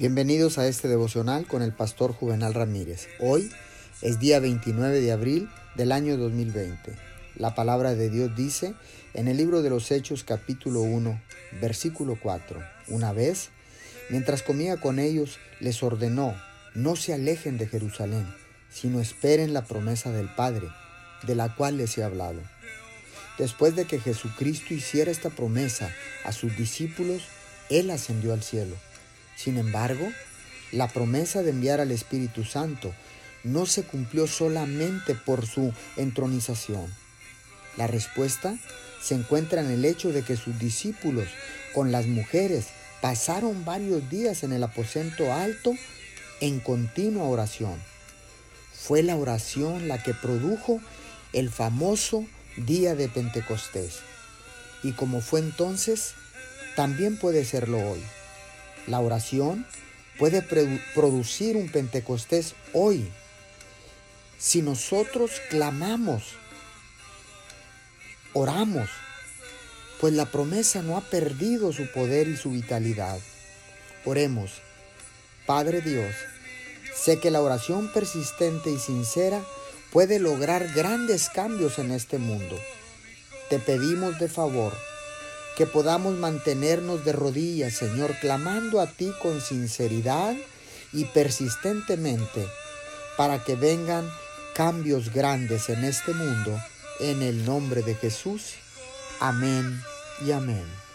Bienvenidos a este devocional con el pastor Juvenal Ramírez. Hoy es día 29 de abril del año 2020. La palabra de Dios dice en el libro de los Hechos capítulo 1, versículo 4. Una vez, mientras comía con ellos, les ordenó, no se alejen de Jerusalén, sino esperen la promesa del Padre, de la cual les he hablado. Después de que Jesucristo hiciera esta promesa a sus discípulos, Él ascendió al cielo sin embargo, la promesa de enviar al Espíritu Santo no se cumplió solamente por su entronización. La respuesta se encuentra en el hecho de que sus discípulos con las mujeres pasaron varios días en el aposento alto en continua oración. Fue la oración la que produjo el famoso día de Pentecostés. Y como fue entonces, también puede serlo hoy. La oración puede producir un Pentecostés hoy. Si nosotros clamamos, oramos, pues la promesa no ha perdido su poder y su vitalidad. Oremos, Padre Dios, sé que la oración persistente y sincera puede lograr grandes cambios en este mundo. Te pedimos de favor, que podamos mantenernos de rodillas, Señor, clamando a ti con sinceridad y persistentemente para que vengan cambios grandes en este mundo. En el nombre de Jesús. Amén y amén.